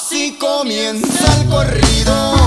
Así comienza el corrido.